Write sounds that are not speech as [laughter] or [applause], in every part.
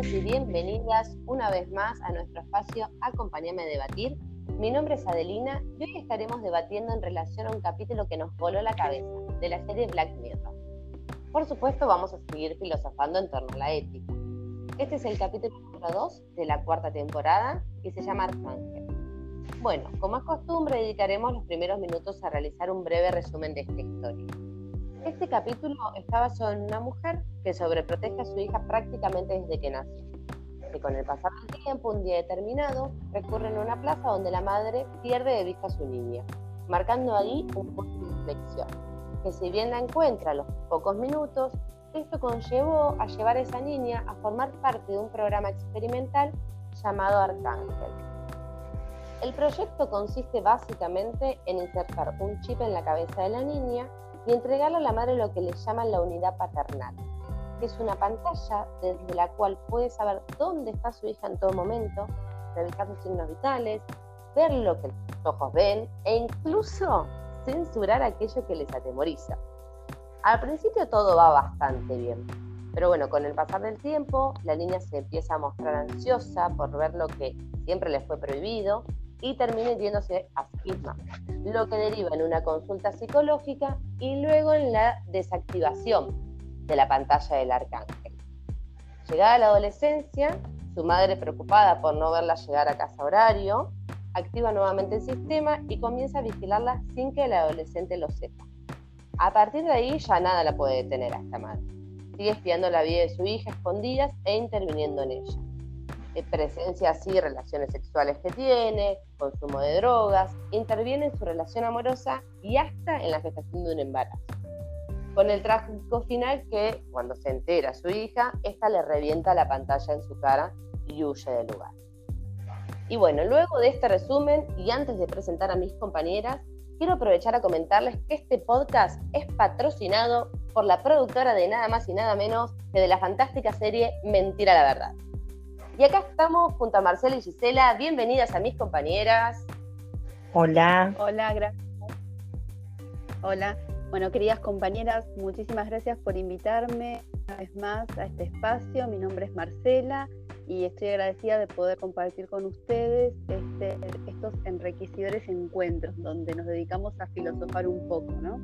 bienvenidos y bienvenidas una vez más a nuestro espacio Acompáñame a debatir. Mi nombre es Adelina y hoy estaremos debatiendo en relación a un capítulo que nos voló la cabeza, de la serie Black Mirror. Por supuesto, vamos a seguir filosofando en torno a la ética. Este es el capítulo número 2 de la cuarta temporada y se llama Arcángel. Bueno, como es costumbre, dedicaremos los primeros minutos a realizar un breve resumen de esta historia. Este capítulo está basado en una mujer que sobreprotege a su hija prácticamente desde que nació. Que con el pasar del tiempo, un día determinado, recurren a una plaza donde la madre pierde de vista a su niña, marcando ahí un punto de inflexión. Que si bien la encuentra a los pocos minutos, esto conllevó a llevar a esa niña a formar parte de un programa experimental llamado Arcángel. El proyecto consiste básicamente en insertar un chip en la cabeza de la niña y entregarle a la madre lo que le llaman la unidad paternal, que es una pantalla desde la cual puede saber dónde está su hija en todo momento, revisar sus signos vitales, ver lo que sus ojos ven e incluso censurar aquello que les atemoriza. Al principio todo va bastante bien, pero bueno, con el pasar del tiempo, la niña se empieza a mostrar ansiosa por ver lo que siempre le fue prohibido y termina yéndose a sí lo que deriva en una consulta psicológica y luego en la desactivación de la pantalla del arcángel. Llegada la adolescencia, su madre preocupada por no verla llegar a casa horario, activa nuevamente el sistema y comienza a vigilarla sin que el adolescente lo sepa. A partir de ahí ya nada la puede detener a esta madre. Sigue espiando la vida de su hija escondidas e interviniendo en ella. Eh, presencia así relaciones sexuales que tiene, consumo de drogas, interviene en su relación amorosa y hasta en la gestación de un embarazo. Con el trágico final que, cuando se entera su hija, esta le revienta la pantalla en su cara y huye del lugar. Y bueno, luego de este resumen y antes de presentar a mis compañeras, quiero aprovechar a comentarles que este podcast es patrocinado por la productora de nada más y nada menos que de la fantástica serie Mentira la Verdad. Y acá estamos junto a Marcela y Gisela. Bienvenidas a mis compañeras. Hola. Hola, gracias. Hola. Bueno, queridas compañeras, muchísimas gracias por invitarme una vez más a este espacio. Mi nombre es Marcela y estoy agradecida de poder compartir con ustedes este, estos enriquecedores encuentros donde nos dedicamos a filosofar un poco, ¿no?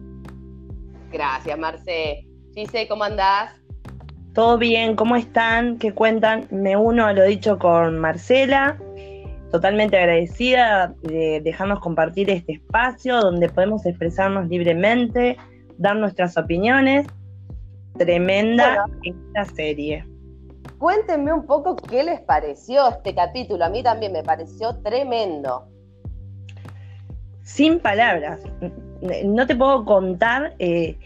Gracias, Marce. Gise, ¿cómo andás? ¿Todo bien? ¿Cómo están? ¿Qué cuentan? Me uno a lo dicho con Marcela, totalmente agradecida de dejarnos compartir este espacio donde podemos expresarnos libremente, dar nuestras opiniones. Tremenda esta serie. Cuéntenme un poco qué les pareció este capítulo. A mí también me pareció tremendo. Sin palabras. No te puedo contar, eh,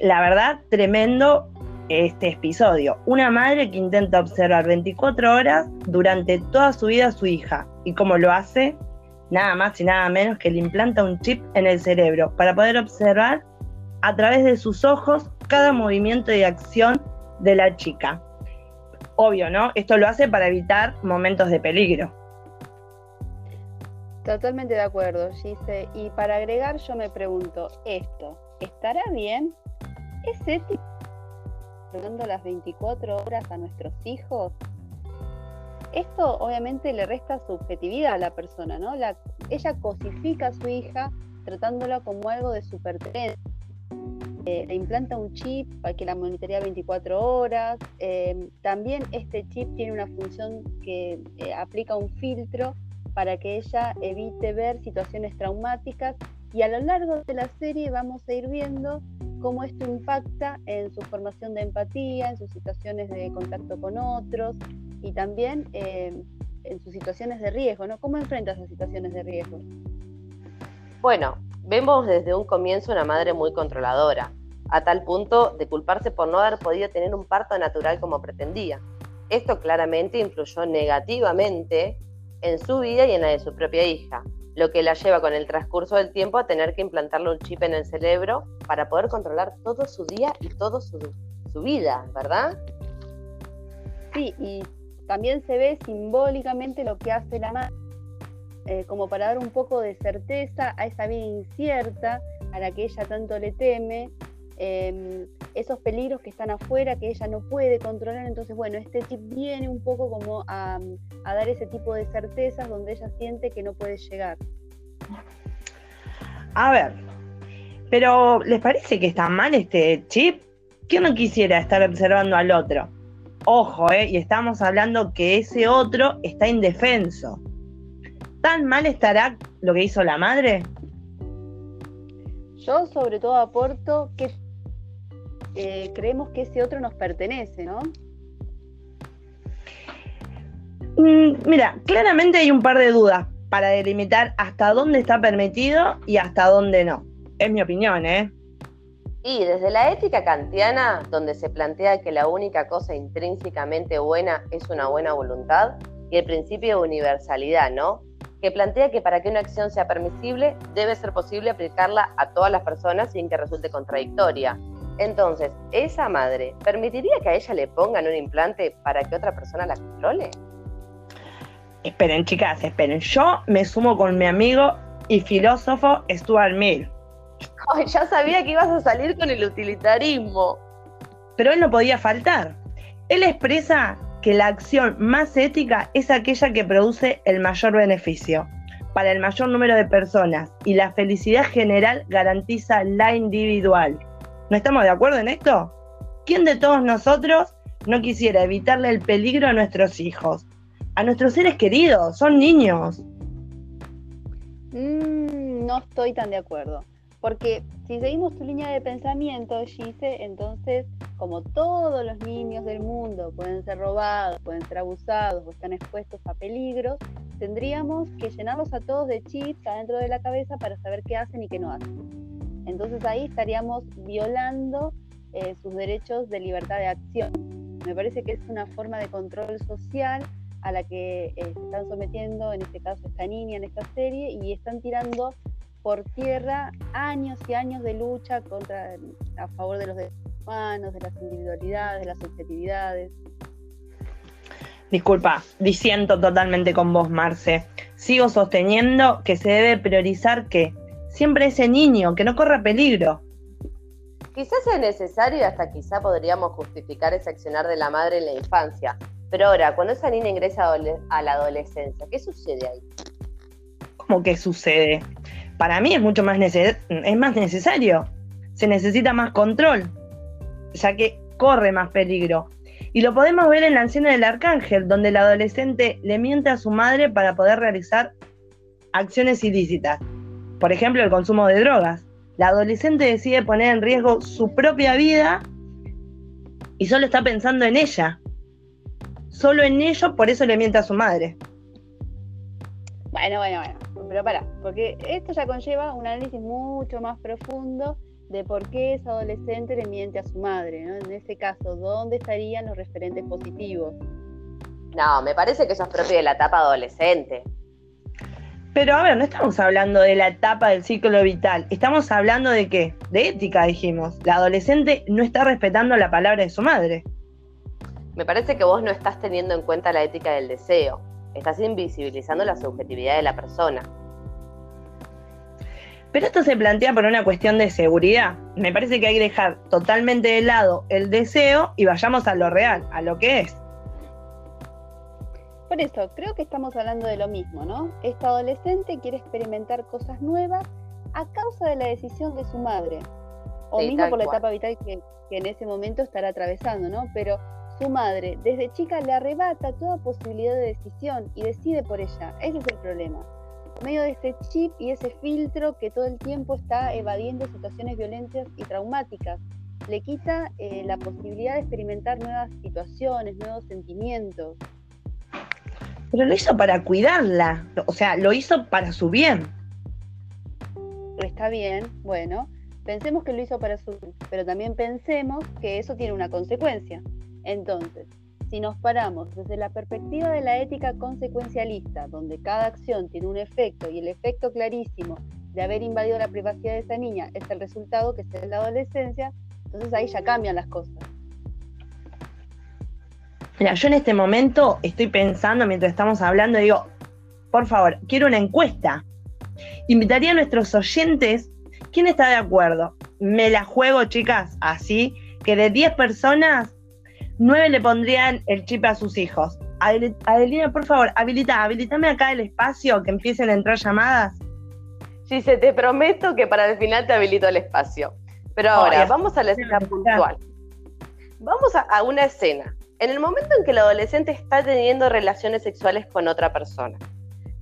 la verdad, tremendo este episodio. Una madre que intenta observar 24 horas durante toda su vida a su hija. ¿Y cómo lo hace? Nada más y nada menos que le implanta un chip en el cerebro para poder observar a través de sus ojos cada movimiento y acción de la chica. Obvio, ¿no? Esto lo hace para evitar momentos de peligro. Totalmente de acuerdo, Gise. Y para agregar, yo me pregunto, ¿esto estará bien? ¿Es ético? Dando las 24 horas a nuestros hijos, esto obviamente le resta subjetividad a la persona, ¿no? La, ella cosifica a su hija tratándola como algo de su pertenencia. Eh, le implanta un chip para que la monitorea 24 horas. Eh, también este chip tiene una función que eh, aplica un filtro para que ella evite ver situaciones traumáticas y a lo largo de la serie vamos a ir viendo cómo esto impacta en su formación de empatía, en sus situaciones de contacto con otros y también eh, en sus situaciones de riesgo, ¿no? ¿Cómo enfrenta esas situaciones de riesgo? Bueno, vemos desde un comienzo una madre muy controladora, a tal punto de culparse por no haber podido tener un parto natural como pretendía. Esto claramente influyó negativamente en su vida y en la de su propia hija, lo que la lleva con el transcurso del tiempo a tener que implantarle un chip en el cerebro para poder controlar todo su día y toda su, vida, ¿verdad? Sí, y también se ve simbólicamente lo que hace la madre, eh, como para dar un poco de certeza a esa vida incierta a la que ella tanto le teme, em, esos peligros que están afuera, que ella no puede controlar. Entonces, bueno, este chip viene un poco como a, a dar ese tipo de certezas donde ella siente que no puede llegar. A ver, pero ¿les parece que está mal este chip? ¿Quién no quisiera estar observando al otro? Ojo, ¿eh? Y estamos hablando que ese otro está indefenso. ¿Tan mal estará lo que hizo la madre? Yo sobre todo aporto que eh, creemos que ese otro nos pertenece, ¿no? Mm, mira, claramente hay un par de dudas para delimitar hasta dónde está permitido y hasta dónde no. Es mi opinión, ¿eh? Y desde la ética kantiana, donde se plantea que la única cosa intrínsecamente buena es una buena voluntad, y el principio de universalidad, ¿no? Que plantea que para que una acción sea permisible, debe ser posible aplicarla a todas las personas sin que resulte contradictoria. Entonces, ¿esa madre permitiría que a ella le pongan un implante para que otra persona la controle? Esperen, chicas, esperen. Yo me sumo con mi amigo y filósofo Stuart Mill. Ay, ya sabía que ibas a salir con el utilitarismo. Pero él no podía faltar. Él expresa que la acción más ética es aquella que produce el mayor beneficio para el mayor número de personas y la felicidad general garantiza la individual. ¿No estamos de acuerdo en esto? ¿Quién de todos nosotros no quisiera evitarle el peligro a nuestros hijos? A nuestros seres queridos, son niños. Mm, no estoy tan de acuerdo. Porque si seguimos tu línea de pensamiento, Gise, entonces, como todos los niños del mundo pueden ser robados, pueden ser abusados o están expuestos a peligros, tendríamos que llenarlos a todos de chips adentro de la cabeza para saber qué hacen y qué no hacen. Entonces ahí estaríamos violando eh, sus derechos de libertad de acción. Me parece que es una forma de control social a la que eh, están sometiendo, en este caso, esta niña en esta serie, y están tirando por tierra años y años de lucha contra, a favor de los derechos humanos, de las individualidades, de las subjetividades. Disculpa, disiento totalmente con vos, Marce. Sigo sosteniendo que se debe priorizar que siempre ese niño, que no corra peligro. Quizás sea necesario y hasta quizá podríamos justificar ese accionar de la madre en la infancia. Pero ahora, cuando esa niña ingresa a la adolescencia, ¿qué sucede ahí? ¿Cómo que sucede? para mí es mucho más, es más necesario. Se necesita más control, ya que corre más peligro. Y lo podemos ver en la anciana del arcángel, donde el adolescente le miente a su madre para poder realizar acciones ilícitas. Por ejemplo, el consumo de drogas. La adolescente decide poner en riesgo su propia vida y solo está pensando en ella. Solo en ello, por eso le miente a su madre. Bueno, bueno, bueno pero para, porque esto ya conlleva un análisis mucho más profundo de por qué ese adolescente le miente a su madre, ¿no? En ese caso, ¿dónde estarían los referentes positivos? No, me parece que eso es propio de la etapa adolescente. Pero a ver, no estamos hablando de la etapa del ciclo vital, estamos hablando de qué? De ética, dijimos. La adolescente no está respetando la palabra de su madre. Me parece que vos no estás teniendo en cuenta la ética del deseo, estás invisibilizando la subjetividad de la persona. Pero esto se plantea por una cuestión de seguridad. Me parece que hay que dejar totalmente de lado el deseo y vayamos a lo real, a lo que es. Por eso, creo que estamos hablando de lo mismo, ¿no? Esta adolescente quiere experimentar cosas nuevas a causa de la decisión de su madre. O mismo por la etapa vital que, que en ese momento estará atravesando, ¿no? Pero su madre desde chica le arrebata toda posibilidad de decisión y decide por ella. Ese es el problema medio de este chip y ese filtro que todo el tiempo está evadiendo situaciones violentas y traumáticas. Le quita eh, la posibilidad de experimentar nuevas situaciones, nuevos sentimientos. Pero lo hizo para cuidarla, o sea, lo hizo para su bien. Está bien, bueno, pensemos que lo hizo para su bien, pero también pensemos que eso tiene una consecuencia. Entonces, si nos paramos desde la perspectiva de la ética consecuencialista, donde cada acción tiene un efecto y el efecto clarísimo de haber invadido la privacidad de esa niña es el resultado que en la adolescencia, entonces ahí ya cambian las cosas. Mira, yo en este momento estoy pensando mientras estamos hablando, digo, por favor, quiero una encuesta. Invitaría a nuestros oyentes, ¿quién está de acuerdo? me la juego, chicas, así, que de 10 personas, 9 le pondrían el chip a sus hijos. Adelina, por favor, habilita, habilitame acá el espacio que empiecen a entrar llamadas. Sí, se te prometo que para el final te habilito el espacio. Pero ahora, vamos a la escena puntual. Vamos a, una escena. En el momento en que el adolescente está teniendo relaciones sexuales con otra persona.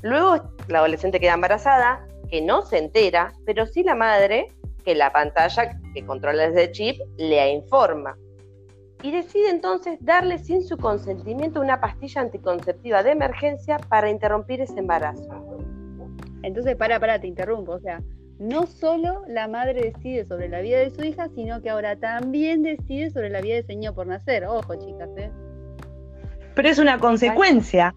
Luego la adolescente queda embarazada, que no se entera, pero sí la madre, que la pantalla que controla ese chip, le informa. Y decide entonces darle sin su consentimiento una pastilla anticonceptiva de emergencia para interrumpir ese embarazo. Entonces, para, para, te interrumpo. O sea, no solo la madre decide sobre la vida de su hija, sino que ahora también decide sobre la vida del señor por nacer. Ojo, chicas, ¿eh? Pero es una consecuencia.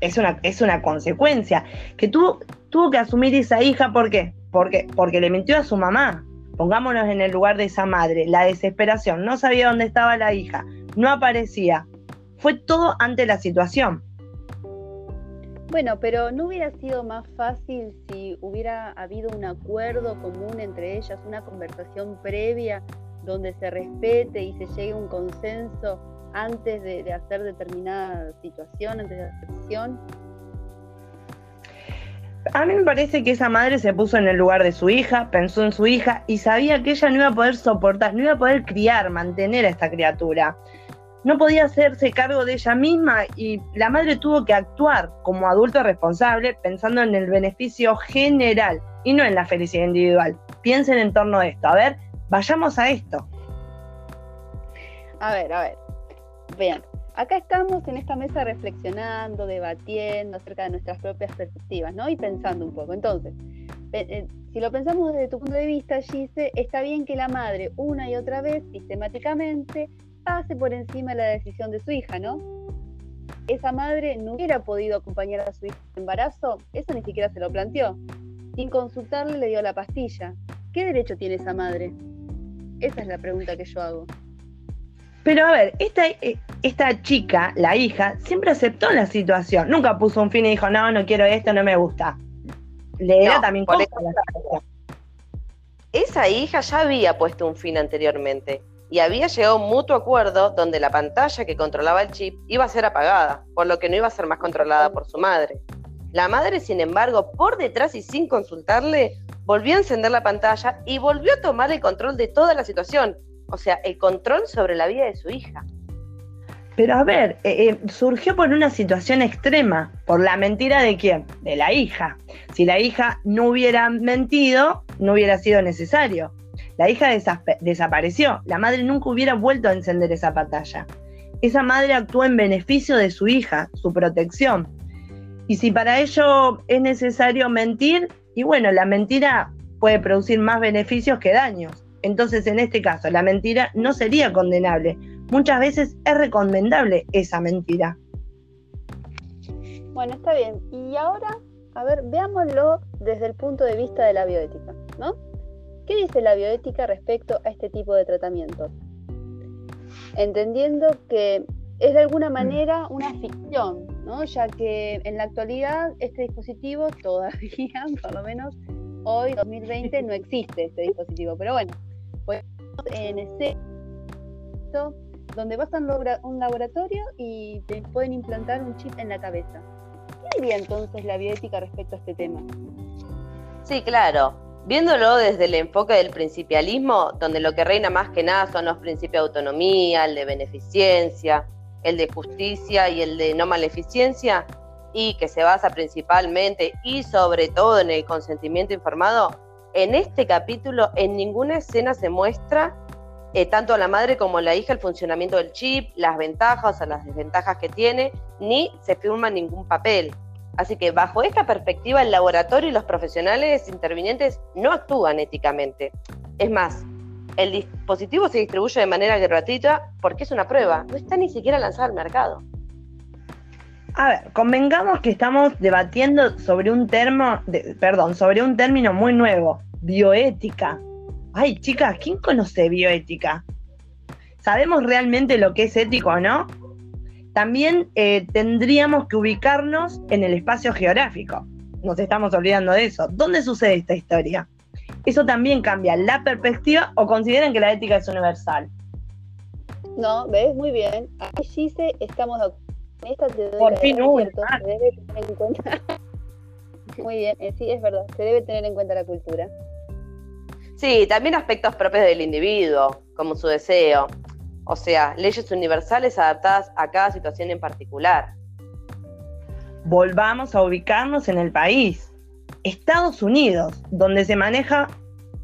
Es, una, es una consecuencia. Que tuvo, tuvo que asumir esa hija, ¿por qué? Porque, porque le mintió a su mamá. Pongámonos en el lugar de esa madre. La desesperación. No sabía dónde estaba la hija. No aparecía. Fue todo ante la situación. Bueno, pero ¿no hubiera sido más fácil si hubiera habido un acuerdo común entre ellas, una conversación previa donde se respete y se llegue a un consenso antes de, hacer determinada situación, antes de la decisión? A mí me parece que esa madre se puso en el lugar de su hija, pensó en su hija y sabía que ella no iba a poder soportar, no iba a poder criar, mantener a esta criatura no podía hacerse cargo de ella misma y la madre tuvo que actuar como adulto responsable pensando en el beneficio general y no en la felicidad individual. Piensen en torno a esto. A ver, vayamos a esto. A ver, a ver. Vean, acá estamos en esta mesa reflexionando, debatiendo acerca de nuestras propias perspectivas, ¿no? Y pensando un poco. Entonces, eh, si lo pensamos desde tu punto de vista, Gise, está bien que la madre una y otra vez, sistemáticamente, pase por encima la decisión de su hija, ¿no? Esa madre no hubiera podido acompañar a su hija en embarazo, eso ni siquiera se lo planteó. Sin consultarle le dio la pastilla. ¿Qué derecho tiene esa madre? Esa es la pregunta que yo hago. Pero a ver, esta, eh, esta chica, la hija, siempre aceptó la situación. Nunca puso un fin y dijo, no, no quiero esto, no me gusta. Le era también cosa Esa hija ya había puesto un fin anteriormente y había llegado a un mutuo acuerdo donde la pantalla que controlaba el chip iba a ser apagada, por lo que no iba a ser más controlada por su madre. La madre, sin embargo, por detrás y sin consultarle, volvió a encender la pantalla y volvió a tomar el control de toda la situación, o sea, el control sobre la vida de su hija. Pero a ver, eh, eh, surgió por una situación extrema, por la mentira de quién? De la hija. Si la hija no hubiera mentido, no hubiera sido necesario. La hija desapareció. La madre nunca hubiera vuelto a encender esa pantalla. Esa madre actuó en beneficio de su hija, su protección. Y si para ello es necesario mentir, y bueno, la mentira puede producir más beneficios que daños. Entonces, en este caso, la mentira no sería condenable. Muchas veces es recomendable esa mentira. Bueno, está bien. Y ahora, a ver, veámoslo desde el punto de vista de la bioética, ¿no? ¿Qué dice la bioética respecto a este tipo de tratamientos? Entendiendo que es de alguna manera una ficción, ¿no? ya que en la actualidad este dispositivo [laughs] todavía, por lo menos hoy, 2020, no existe este dispositivo. Pero bueno, pues en ese donde vas a un laboratorio y te pueden implantar un chip en la cabeza. ¿Qué diría entonces la bioética respecto a este tema? Sí, claro. Viéndolo desde el enfoque del principialismo, donde lo que reina más que nada son los principios de autonomía, el de beneficencia, el de justicia y el de no maleficencia, y que se basa principalmente y sobre todo en el consentimiento informado, en este capítulo en ninguna escena se muestra eh, tanto a la madre como a la hija el funcionamiento del chip, las ventajas o las desventajas que tiene, ni se firma ningún papel. Así que bajo esta perspectiva el laboratorio y los profesionales intervinientes no actúan éticamente. Es más, el dispositivo se distribuye de manera gratuita porque es una prueba, no está ni siquiera lanzado al mercado. A ver, convengamos que estamos debatiendo sobre un termo, perdón, sobre un término muy nuevo, bioética. Ay, chicas, ¿quién conoce bioética? ¿Sabemos realmente lo que es ético o no? También eh, tendríamos que ubicarnos en el espacio geográfico. Nos estamos olvidando de eso. ¿Dónde sucede esta historia? ¿Eso también cambia la perspectiva o consideran que la ética es universal? No, ves, muy bien. Ahí sí se estamos de acuerdo. Esta te doy Por fin cierto, una. se debe tener en cuenta. [laughs] muy bien, eh, sí, es verdad, se debe tener en cuenta la cultura. Sí, también aspectos propios del individuo, como su deseo. O sea, leyes universales adaptadas a cada situación en particular. Volvamos a ubicarnos en el país. Estados Unidos, donde se maneja,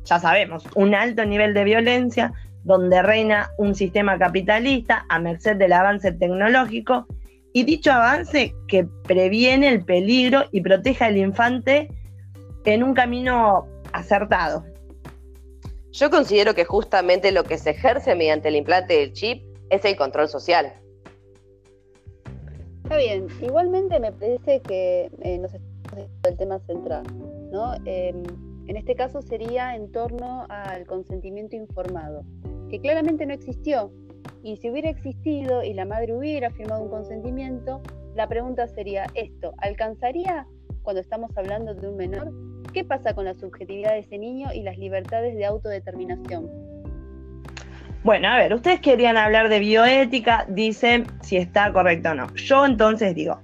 ya sabemos, un alto nivel de violencia, donde reina un sistema capitalista a merced del avance tecnológico, y dicho avance que previene el peligro y protege al infante en un camino acertado. Yo considero que justamente lo que se ejerce mediante el implante del chip es el control social. Está bien, igualmente me parece que eh, nos estamos del tema central, ¿no? Eh, en este caso sería en torno al consentimiento informado, que claramente no existió. Y si hubiera existido y la madre hubiera firmado un consentimiento, la pregunta sería esto, ¿alcanzaría cuando estamos hablando de un menor? ¿Qué pasa con la subjetividad de ese niño y las libertades de autodeterminación? Bueno, a ver, ustedes querían hablar de bioética, dicen si está correcto o no. Yo entonces digo,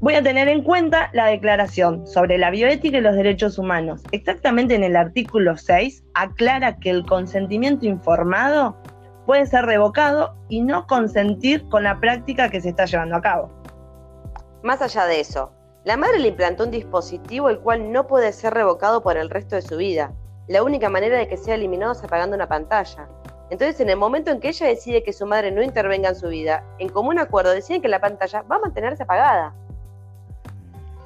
voy a tener en cuenta la declaración sobre la bioética y los derechos humanos. Exactamente en el artículo 6 aclara que el consentimiento informado puede ser revocado y no consentir con la práctica que se está llevando a cabo. Más allá de eso, la madre le implantó un dispositivo el cual no puede ser revocado por el resto de su vida. La única manera de que sea eliminado es apagando una pantalla. Entonces, en el momento en que ella decide que su madre no intervenga en su vida, en común acuerdo deciden que la pantalla va a mantenerse apagada.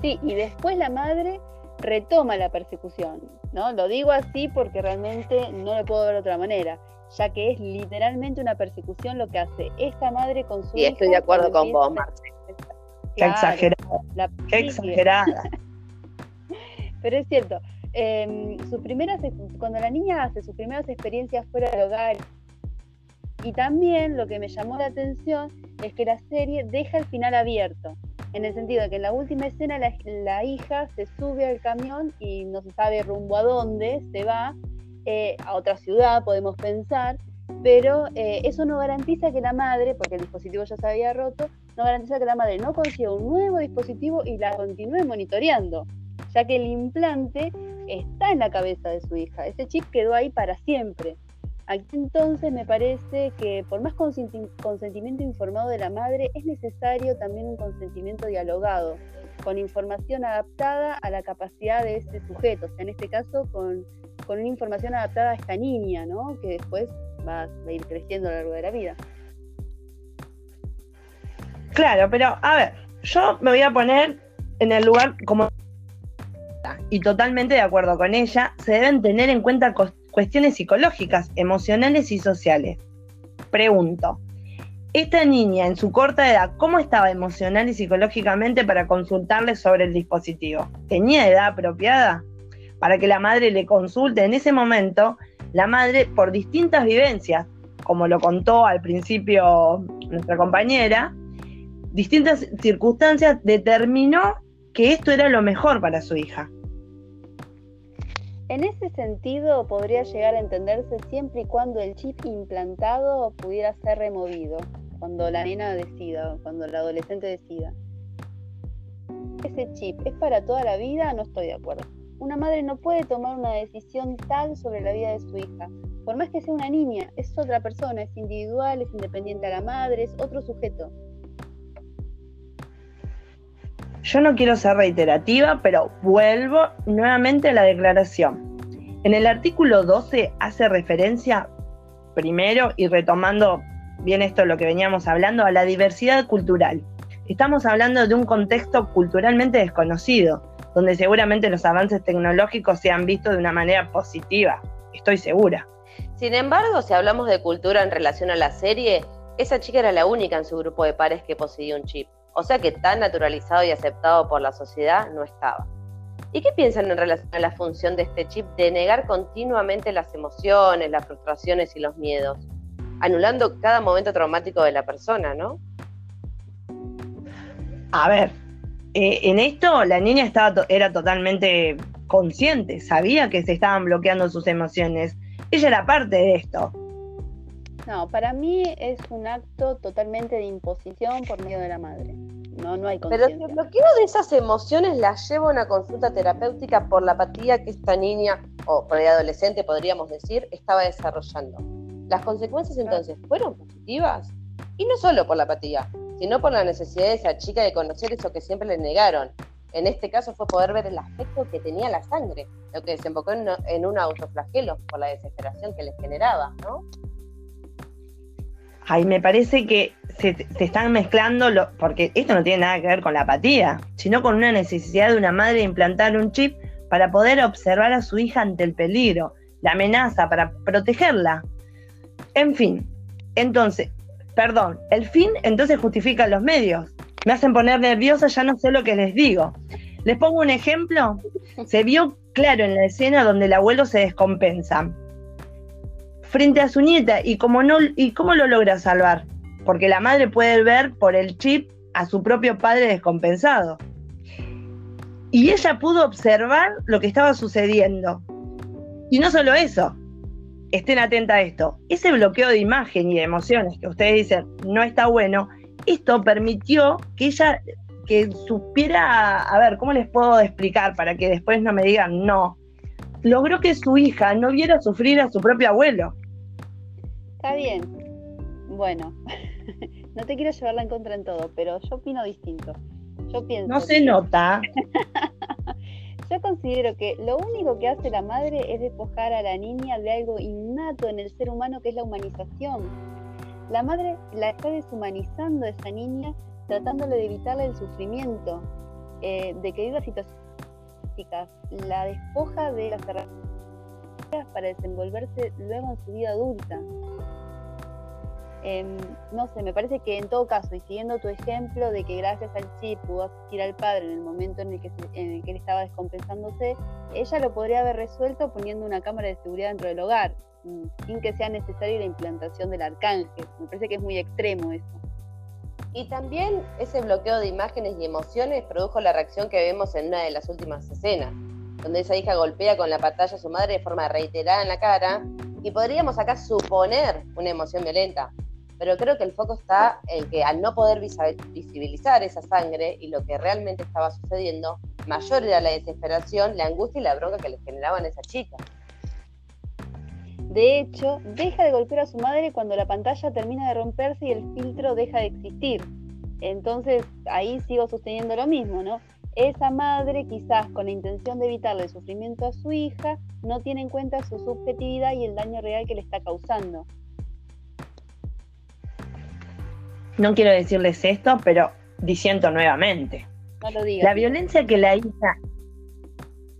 Sí, y después la madre retoma la persecución, ¿no? Lo digo así porque realmente no lo puedo ver de otra manera, ya que es literalmente una persecución lo que hace esta madre con su Y estoy de acuerdo con vos, empieza- Marce. Qué Claro, exagerada, la qué exagerada. [laughs] Pero es cierto, eh, sus primeras, cuando la niña hace sus primeras experiencias fuera del hogar, y también lo que me llamó la atención es que la serie deja el final abierto, en el sentido de que en la última escena la, la hija se sube al camión y no se sabe rumbo a dónde se va, eh, a otra ciudad podemos pensar, pero eh, eso no garantiza que la madre, porque el dispositivo ya se había roto, no garantiza que la madre no consiga un nuevo dispositivo y la continúe monitoreando, ya que el implante está en la cabeza de su hija. Ese chip quedó ahí para siempre. Aquí entonces me parece que por más consenti- consentimiento informado de la madre, es necesario también un consentimiento dialogado, con información adaptada a la capacidad de este sujeto, o sea, en este caso con, con una información adaptada a esta niña, ¿no? que después va a ir creciendo a lo largo de la vida. Claro, pero a ver, yo me voy a poner en el lugar como y totalmente de acuerdo con ella, se deben tener en cuenta cuestiones psicológicas, emocionales y sociales. Pregunto, esta niña en su corta edad, ¿cómo estaba emocional y psicológicamente para consultarle sobre el dispositivo? ¿Tenía edad apropiada? Para que la madre le consulte en ese momento, la madre, por distintas vivencias, como lo contó al principio nuestra compañera, distintas circunstancias determinó que esto era lo mejor para su hija. En ese sentido, podría llegar a entenderse siempre y cuando el chip implantado pudiera ser removido, cuando la nena decida, cuando la adolescente decida. Ese chip es para toda la vida, no estoy de acuerdo. Una madre no puede tomar una decisión tal sobre la vida de su hija. Por más que sea una niña, es otra persona, es individual, es independiente a la madre, es otro sujeto. Yo no quiero ser reiterativa, pero vuelvo nuevamente a la declaración. En el artículo 12 hace referencia, primero, y retomando bien esto lo que veníamos hablando, a la diversidad cultural. Estamos hablando de un contexto culturalmente desconocido, donde seguramente los avances tecnológicos se han visto de una manera positiva, estoy segura. Sin embargo, si hablamos de cultura en relación a la serie, esa chica era la única en su grupo de pares que poseía un chip. O sea que tan naturalizado y aceptado por la sociedad no estaba. ¿Y qué piensan en relación a la función de este chip de negar continuamente las emociones, las frustraciones y los miedos? Anulando cada momento traumático de la persona, ¿no? A ver, eh, en esto la niña estaba era totalmente consciente, sabía que se estaban bloqueando sus emociones. Ella era parte de esto. No, para mí es un acto totalmente de imposición por medio de la madre. No, no hay Pero si el bloqueo de esas emociones la lleva a una consulta terapéutica por la apatía que esta niña, o por el adolescente podríamos decir, estaba desarrollando. ¿Las consecuencias entonces fueron positivas? Y no solo por la apatía, sino por la necesidad de esa chica de conocer eso que siempre le negaron. En este caso fue poder ver el aspecto que tenía la sangre, lo que desembocó en, en un autoflagelo por la desesperación que les generaba, ¿no? Ay, me parece que se, están mezclando, porque esto no tiene nada que ver con la apatía, sino con una necesidad de una madre de implantar un chip para poder observar a su hija ante el peligro, la amenaza, para protegerla. En fin, entonces, perdón, el fin entonces justifica los medios. Me hacen poner nerviosa, ya no sé lo que les digo. Les pongo un ejemplo. Se vio claro en la escena donde el abuelo se descompensa frente a su nieta y como no y cómo lo logra salvar, porque la madre puede ver por el chip a su propio padre descompensado. Y ella pudo observar lo que estaba sucediendo. Y no solo eso, estén atentas a esto, ese bloqueo de imagen y de emociones que ustedes dicen no está bueno, esto permitió que ella que supiera, a ver, ¿cómo les puedo explicar para que después no me digan no? Logró que su hija no viera sufrir a su propio abuelo. Está bien. Bueno, [laughs] no te quiero llevarla en contra en todo, pero yo opino distinto. Yo pienso. No se nota. [laughs] yo considero que lo único que hace la madre es despojar a la niña de algo innato en el ser humano que es la humanización. La madre la está deshumanizando a esa niña, tratándole de evitarle el sufrimiento, eh, de que viva situaciones la despoja de las herramientas para desenvolverse luego en su vida adulta. Em, no sé, me parece que en todo caso, y siguiendo tu ejemplo de que gracias al chip pudo asistir al padre en el momento en el, que en el que él estaba descompensándose, ella lo podría haber resuelto poniendo una cámara de seguridad dentro del hogar, mm, sin que sea necesaria la implantación del arcángel. Me parece que es muy extremo eso. Y también ese bloqueo de imágenes y emociones produjo la reacción que vemos en una de las últimas escenas, donde esa hija golpea con la pantalla a su madre de forma reiterada en la cara, y podríamos acá suponer una emoción violenta, pero creo que el foco está en que al no poder visibilizar esa sangre y lo que realmente estaba sucediendo, mayor era la desesperación, la angustia y la bronca que le generaban a esa chica. De hecho, deja de golpear a su madre cuando la pantalla termina de romperse y el filtro deja de existir. Entonces, ahí sigo sosteniendo lo mismo, ¿no? Esa madre, quizás con la intención de evitarle el sufrimiento a su hija, no tiene en cuenta su subjetividad y el daño real que le está causando. No quiero decirles esto, pero diciendo nuevamente. No lo digas. La violencia que la hija,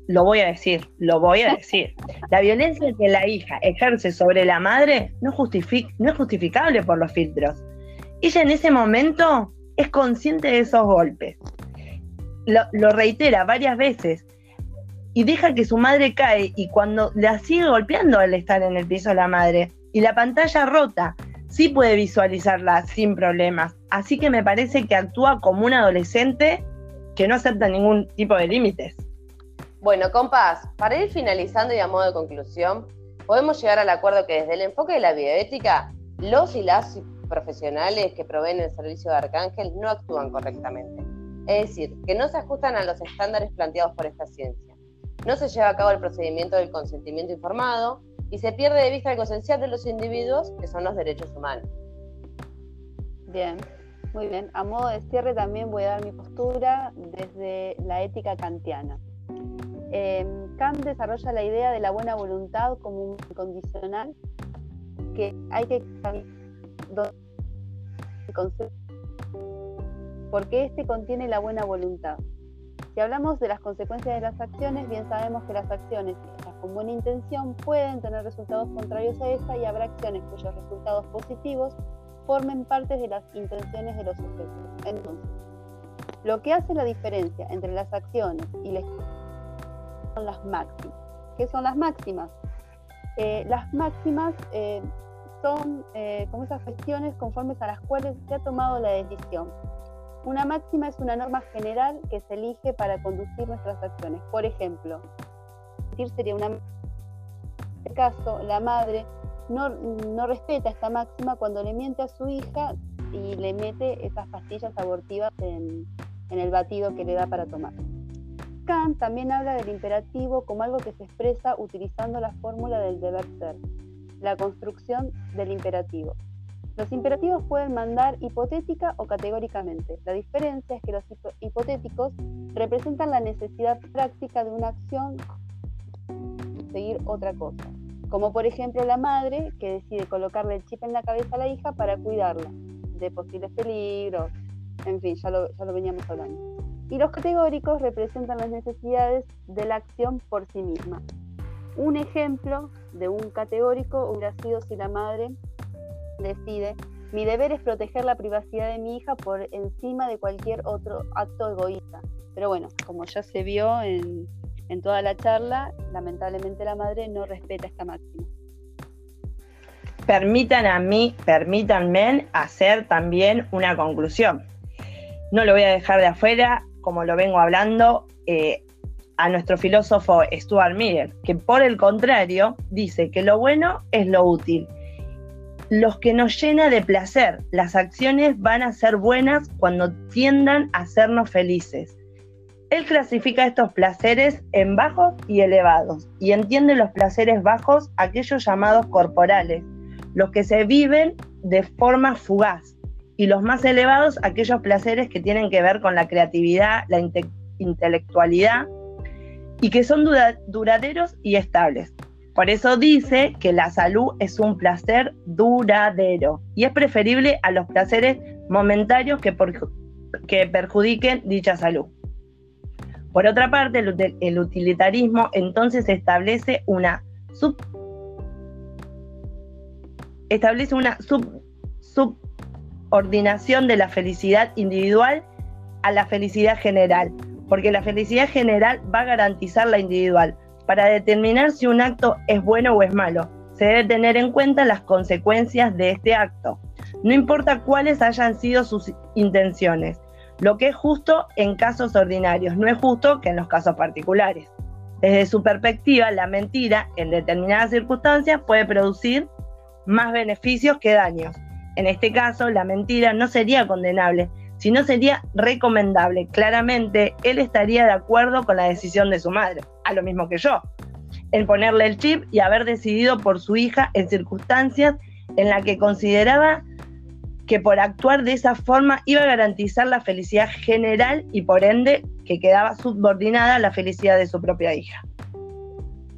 lo voy a decir, lo voy a [laughs] decir. La violencia que la hija ejerce sobre la madre no, no es justificable por los filtros. Ella en ese momento es consciente de esos golpes. Lo, lo, reitera varias veces y deja que su madre cae y cuando la sigue golpeando al estar en el piso la madre y la pantalla rota sí puede visualizarla sin problemas. Así que me parece que actúa como un adolescente que no acepta ningún tipo de límites. Bueno, compás, para ir finalizando y a modo de conclusión, podemos llegar al acuerdo que desde el enfoque de la bioética, los y las profesionales que proveen el servicio de Arcángel no actúan correctamente. Es decir, que no se ajustan a los estándares planteados por esta ciencia. No se lleva a cabo el procedimiento del consentimiento informado, y se pierde de vista algo esencial de los individuos, que son los derechos humanos. Bien, muy bien. A modo de cierre también voy a dar mi postura desde la ética kantiana. Eh, Kant desarrolla la idea de la buena voluntad como un condicional que hay que porque este contiene la buena voluntad. Si hablamos de las consecuencias de las acciones, bien sabemos que las acciones hechas con buena intención pueden tener resultados contrarios a esa y habrá acciones cuyos resultados positivos formen parte de las intenciones de los sujetos. Entonces, lo que hace la diferencia entre las acciones y las son las máximas. ¿Qué son las máximas? Eh, las máximas eh, son eh, como esas cuestiones conformes a las cuales se ha tomado la decisión una máxima es una norma general que se elige para conducir nuestras acciones. Por ejemplo, sería una... En este caso, la madre no, respeta esta máxima cuando le miente a su hija y le mete esas pastillas abortivas en, en el batido que le da para tomar. Kant también habla del imperativo como algo que se expresa utilizando la fórmula del deber ser, la construcción del imperativo. Los imperativos pueden mandar hipotética o categóricamente. La diferencia es que los hipotéticos representan la necesidad práctica de una acción seguir otra cosa, como por ejemplo la madre que decide colocarle el chip en la cabeza a la hija para cuidarla de posibles peligros, en fin, ya lo, ya lo veníamos hablando. Y los categóricos representan las necesidades de la acción por sí misma. Un ejemplo de un categórico hubiera sido si la madre decide, mi deber es proteger la privacidad de mi hija por encima de cualquier otro acto egoísta. Pero bueno, como ya se vio en, en toda la charla, lamentablemente la madre no respeta esta máxima. Permitan a mí, permítanme hacer también una conclusión. No lo voy a dejar de afuera, como lo vengo hablando, eh, a nuestro filósofo Stuart Miller, que por el contrario dice que lo bueno es lo útil. Los que nos llena de placer, las acciones van a ser buenas cuando tiendan a hacernos felices. Él clasifica estos placeres en bajos y elevados y entiende los placeres bajos, aquellos llamados corporales, los que se viven de forma fugaz, y los más elevados, aquellos placeres que tienen que ver con la creatividad, la intelectualidad y que son duraderos y estables. Por eso dice que la salud es un placer duradero y es preferible a los placeres momentáneos que, que perjudiquen dicha salud. Por otra parte, el, utilitarismo entonces establece una sub, establece una sub, subordinación de la felicidad individual a la felicidad general, porque la felicidad general va a garantizar la individual. Para determinar si un acto es bueno o es malo, se debe tener en cuenta las consecuencias de este acto. No importa cuáles hayan sido sus intenciones, lo que es justo en casos ordinarios no es justo que en los casos particulares. Desde su perspectiva, la mentira en determinadas circunstancias puede producir más beneficios que daños. En este caso, la mentira no sería condenable, sino sería recomendable. Claramente, él estaría de acuerdo con la decisión de su madre, a lo mismo que yo, en ponerle el chip y haber decidido por su hija en circunstancias en las que consideraba que por actuar de esa forma iba a garantizar la felicidad general y por ende que quedaba subordinada a la felicidad de su propia hija.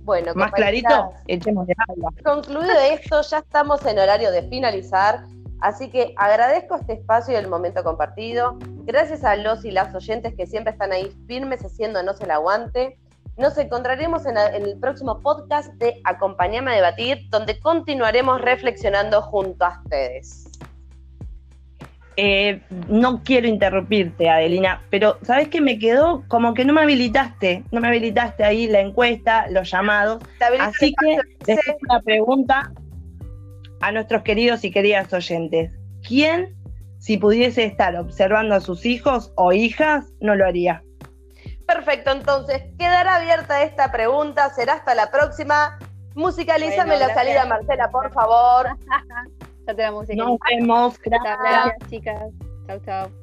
Bueno, más clarito, echemos de agua. Concluido esto, ya estamos en horario de finalizar, así que agradezco este espacio y el momento compartido. Gracias a los y las oyentes que siempre están ahí firmes haciéndonos el aguante. Nos encontraremos en, el próximo podcast de Acompañame a debatir, donde continuaremos reflexionando junto a ustedes. Eh, no quiero interrumpirte, Adelina, pero ¿sabes qué me quedó? Como que no me habilitaste, no me habilitaste ahí la encuesta, los llamados. Así que hago una pregunta a nuestros queridos y queridas oyentes. ¿Quién, si pudiese estar observando a sus hijos o hijas, no lo haría? Perfecto, entonces quedará abierta esta pregunta, será hasta la próxima. Musicalízame la salida, Marcela, por favor. [laughs] Ya te la música. Nos vemos. Gracias, chicas. Chau, chau.